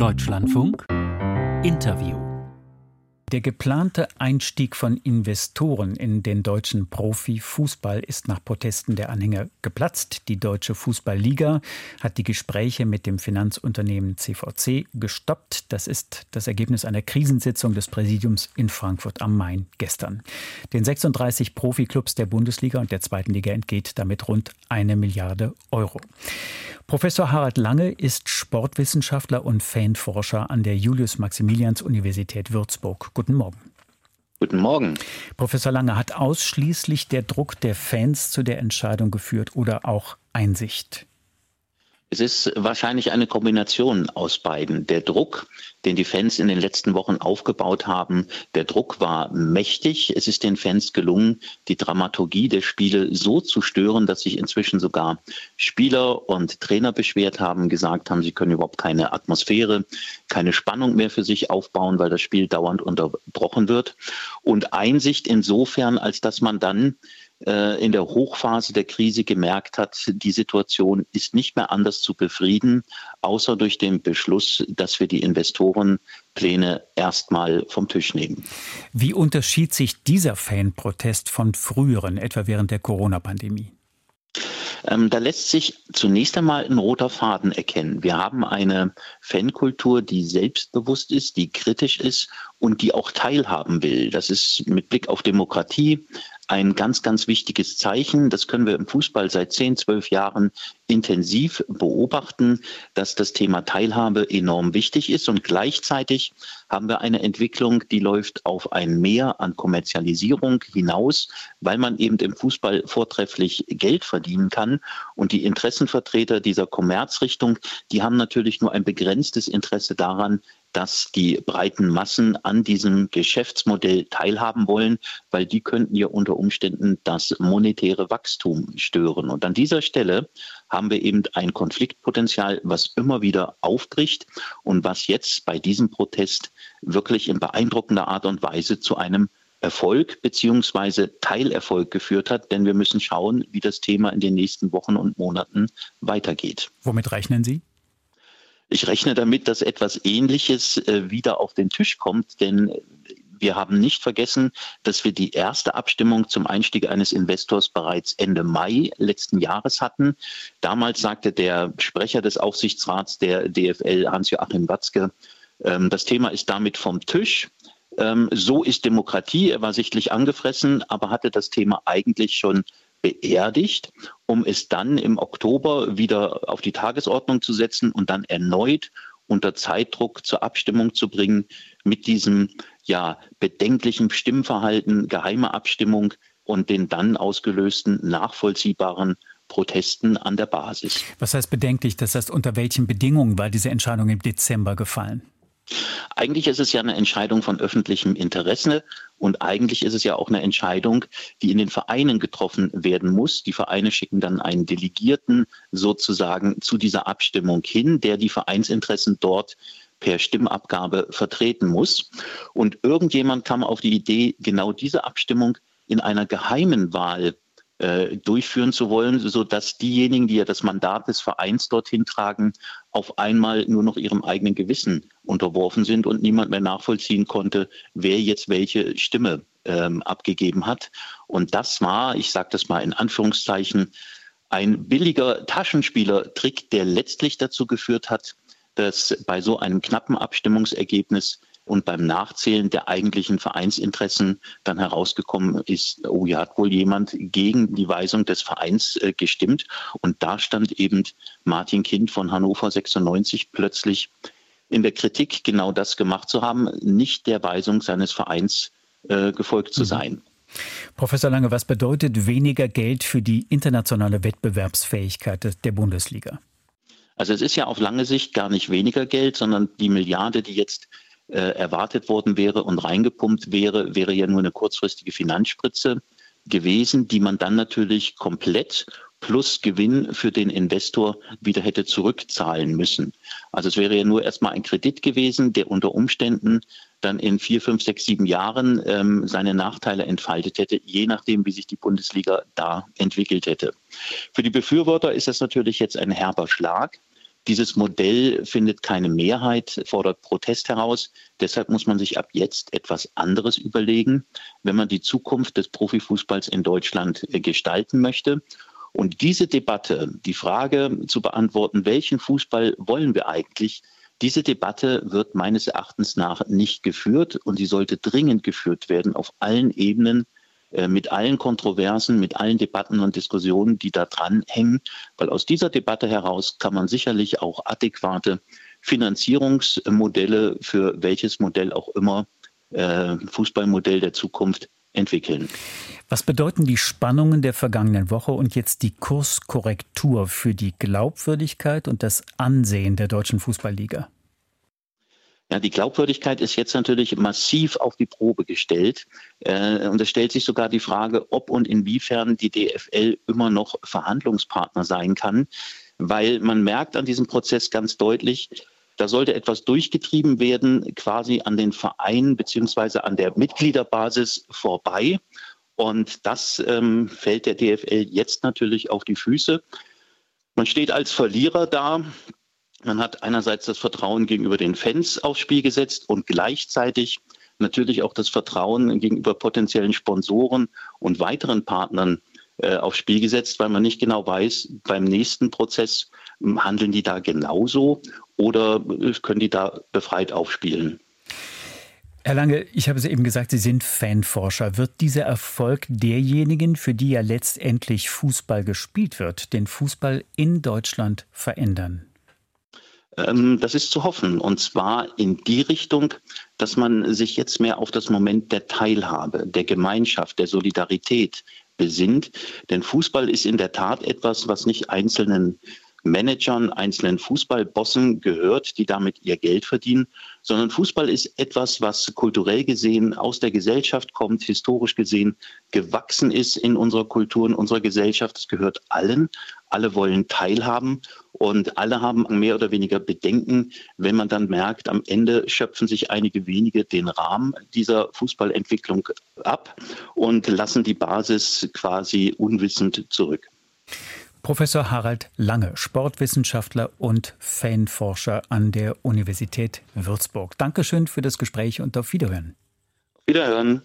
Deutschlandfunk. Interview der geplante Einstieg von Investoren in den deutschen Profifußball ist nach Protesten der Anhänger geplatzt. Die Deutsche Fußballliga hat die Gespräche mit dem Finanzunternehmen CVC gestoppt. Das ist das Ergebnis einer Krisensitzung des Präsidiums in Frankfurt am Main gestern. Den 36 Profiklubs der Bundesliga und der zweiten Liga entgeht damit rund eine Milliarde Euro. Professor Harald Lange ist Sportwissenschaftler und Fanforscher an der Julius-Maximilians-Universität Würzburg. Guten Morgen. Guten Morgen. Professor Lange, hat ausschließlich der Druck der Fans zu der Entscheidung geführt oder auch Einsicht? Es ist wahrscheinlich eine Kombination aus beiden. Der Druck, den die Fans in den letzten Wochen aufgebaut haben, der Druck war mächtig. Es ist den Fans gelungen, die Dramaturgie der Spiele so zu stören, dass sich inzwischen sogar Spieler und Trainer beschwert haben, gesagt haben, sie können überhaupt keine Atmosphäre, keine Spannung mehr für sich aufbauen, weil das Spiel dauernd unterbrochen wird. Und Einsicht insofern, als dass man dann äh, in der Hochphase der Krise gemerkt hat, die Situation ist nicht mehr anders zu befrieden, außer durch den Beschluss, dass wir die Investorenpläne erstmal vom Tisch nehmen. Wie unterschied sich dieser Fanprotest von früheren, etwa während der Corona-Pandemie? Ähm, da lässt sich zunächst einmal ein roter Faden erkennen. Wir haben eine Fankultur, die selbstbewusst ist, die kritisch ist und die auch teilhaben will. Das ist mit Blick auf Demokratie ein ganz, ganz wichtiges Zeichen. Das können wir im Fußball seit zehn, zwölf Jahren intensiv beobachten, dass das Thema Teilhabe enorm wichtig ist. Und gleichzeitig haben wir eine Entwicklung, die läuft auf ein Mehr an Kommerzialisierung hinaus, weil man eben im Fußball vortrefflich Geld verdienen kann. Und die Interessenvertreter dieser Kommerzrichtung, die haben natürlich nur ein begrenztes Interesse daran, dass die breiten Massen an diesem Geschäftsmodell teilhaben wollen, weil die könnten ja unter Umständen das monetäre Wachstum stören. Und an dieser Stelle haben wir eben ein Konfliktpotenzial, was immer wieder aufbricht und was jetzt bei diesem Protest wirklich in beeindruckender Art und Weise zu einem Erfolg beziehungsweise Teilerfolg geführt hat, denn wir müssen schauen, wie das Thema in den nächsten Wochen und Monaten weitergeht. Womit rechnen Sie? Ich rechne damit, dass etwas Ähnliches äh, wieder auf den Tisch kommt, denn wir haben nicht vergessen, dass wir die erste Abstimmung zum Einstieg eines Investors bereits Ende Mai letzten Jahres hatten. Damals sagte der Sprecher des Aufsichtsrats der DFL, Hans-Joachim Watzke, ähm, das Thema ist damit vom Tisch. Ähm, so ist Demokratie. Er war sichtlich angefressen, aber hatte das Thema eigentlich schon beerdigt, um es dann im Oktober wieder auf die Tagesordnung zu setzen und dann erneut unter Zeitdruck zur Abstimmung zu bringen mit diesem ja bedenklichen Stimmverhalten, geheime Abstimmung und den dann ausgelösten nachvollziehbaren Protesten an der Basis. Was heißt bedenklich? Das heißt, unter welchen Bedingungen war diese Entscheidung im Dezember gefallen? Eigentlich ist es ja eine Entscheidung von öffentlichem Interesse und eigentlich ist es ja auch eine Entscheidung, die in den Vereinen getroffen werden muss. Die Vereine schicken dann einen Delegierten sozusagen zu dieser Abstimmung hin, der die Vereinsinteressen dort per Stimmabgabe vertreten muss. Und irgendjemand kam auf die Idee, genau diese Abstimmung in einer geheimen Wahl äh, durchführen zu wollen, sodass diejenigen, die ja das Mandat des Vereins dorthin tragen, auf einmal nur noch ihrem eigenen Gewissen unterworfen sind und niemand mehr nachvollziehen konnte, wer jetzt welche Stimme ähm, abgegeben hat. Und das war, ich sage das mal in Anführungszeichen, ein billiger Taschenspielertrick, der letztlich dazu geführt hat, dass bei so einem knappen Abstimmungsergebnis und beim Nachzählen der eigentlichen Vereinsinteressen dann herausgekommen ist, oh ja, hat wohl jemand gegen die Weisung des Vereins äh, gestimmt. Und da stand eben Martin Kind von Hannover 96 plötzlich in der Kritik, genau das gemacht zu haben, nicht der Weisung seines Vereins äh, gefolgt zu mhm. sein. Professor Lange, was bedeutet weniger Geld für die internationale Wettbewerbsfähigkeit der Bundesliga? Also es ist ja auf lange Sicht gar nicht weniger Geld, sondern die Milliarde, die jetzt erwartet worden wäre und reingepumpt wäre, wäre ja nur eine kurzfristige Finanzspritze gewesen, die man dann natürlich komplett plus Gewinn für den Investor wieder hätte zurückzahlen müssen. Also es wäre ja nur erstmal ein Kredit gewesen, der unter Umständen dann in vier, fünf, sechs, sieben Jahren ähm, seine Nachteile entfaltet hätte, je nachdem, wie sich die Bundesliga da entwickelt hätte. Für die Befürworter ist das natürlich jetzt ein herber Schlag. Dieses Modell findet keine Mehrheit, fordert Protest heraus. Deshalb muss man sich ab jetzt etwas anderes überlegen, wenn man die Zukunft des Profifußballs in Deutschland äh, gestalten möchte. Und diese Debatte, die Frage zu beantworten, welchen Fußball wollen wir eigentlich, diese Debatte wird meines Erachtens nach nicht geführt und sie sollte dringend geführt werden auf allen Ebenen mit allen Kontroversen, mit allen Debatten und Diskussionen, die da dran hängen, weil aus dieser Debatte heraus kann man sicherlich auch adäquate Finanzierungsmodelle für welches Modell auch immer äh, Fußballmodell der Zukunft entwickeln. Was bedeuten die Spannungen der vergangenen Woche und jetzt die Kurskorrektur für die Glaubwürdigkeit und das Ansehen der deutschen Fußballliga? Ja, die Glaubwürdigkeit ist jetzt natürlich massiv auf die Probe gestellt. Äh, und es stellt sich sogar die Frage, ob und inwiefern die DFL immer noch Verhandlungspartner sein kann, weil man merkt an diesem Prozess ganz deutlich, da sollte etwas durchgetrieben werden, quasi an den Vereinen beziehungsweise an der Mitgliederbasis vorbei. Und das ähm, fällt der DFL jetzt natürlich auf die Füße. Man steht als Verlierer da. Man hat einerseits das Vertrauen gegenüber den Fans aufs Spiel gesetzt und gleichzeitig natürlich auch das Vertrauen gegenüber potenziellen Sponsoren und weiteren Partnern äh, aufs Spiel gesetzt, weil man nicht genau weiß, beim nächsten Prozess hm, handeln die da genauso oder äh, können die da befreit aufspielen. Herr Lange, ich habe es eben gesagt, Sie sind Fanforscher. Wird dieser Erfolg derjenigen, für die ja letztendlich Fußball gespielt wird, den Fußball in Deutschland verändern? Ähm, das ist zu hoffen. Und zwar in die Richtung, dass man sich jetzt mehr auf das Moment der Teilhabe, der Gemeinschaft, der Solidarität besinnt. Denn Fußball ist in der Tat etwas, was nicht einzelnen Managern, einzelnen Fußballbossen gehört, die damit ihr Geld verdienen, sondern Fußball ist etwas, was kulturell gesehen aus der Gesellschaft kommt, historisch gesehen gewachsen ist in unserer Kultur, in unserer Gesellschaft. Es gehört allen. Alle wollen teilhaben und alle haben mehr oder weniger Bedenken, wenn man dann merkt, am Ende schöpfen sich einige wenige den Rahmen dieser Fußballentwicklung ab und lassen die Basis quasi unwissend zurück. Professor Harald Lange, Sportwissenschaftler und Fanforscher an der Universität Würzburg. Dankeschön für das Gespräch und auf Wiederhören. Wiederhören.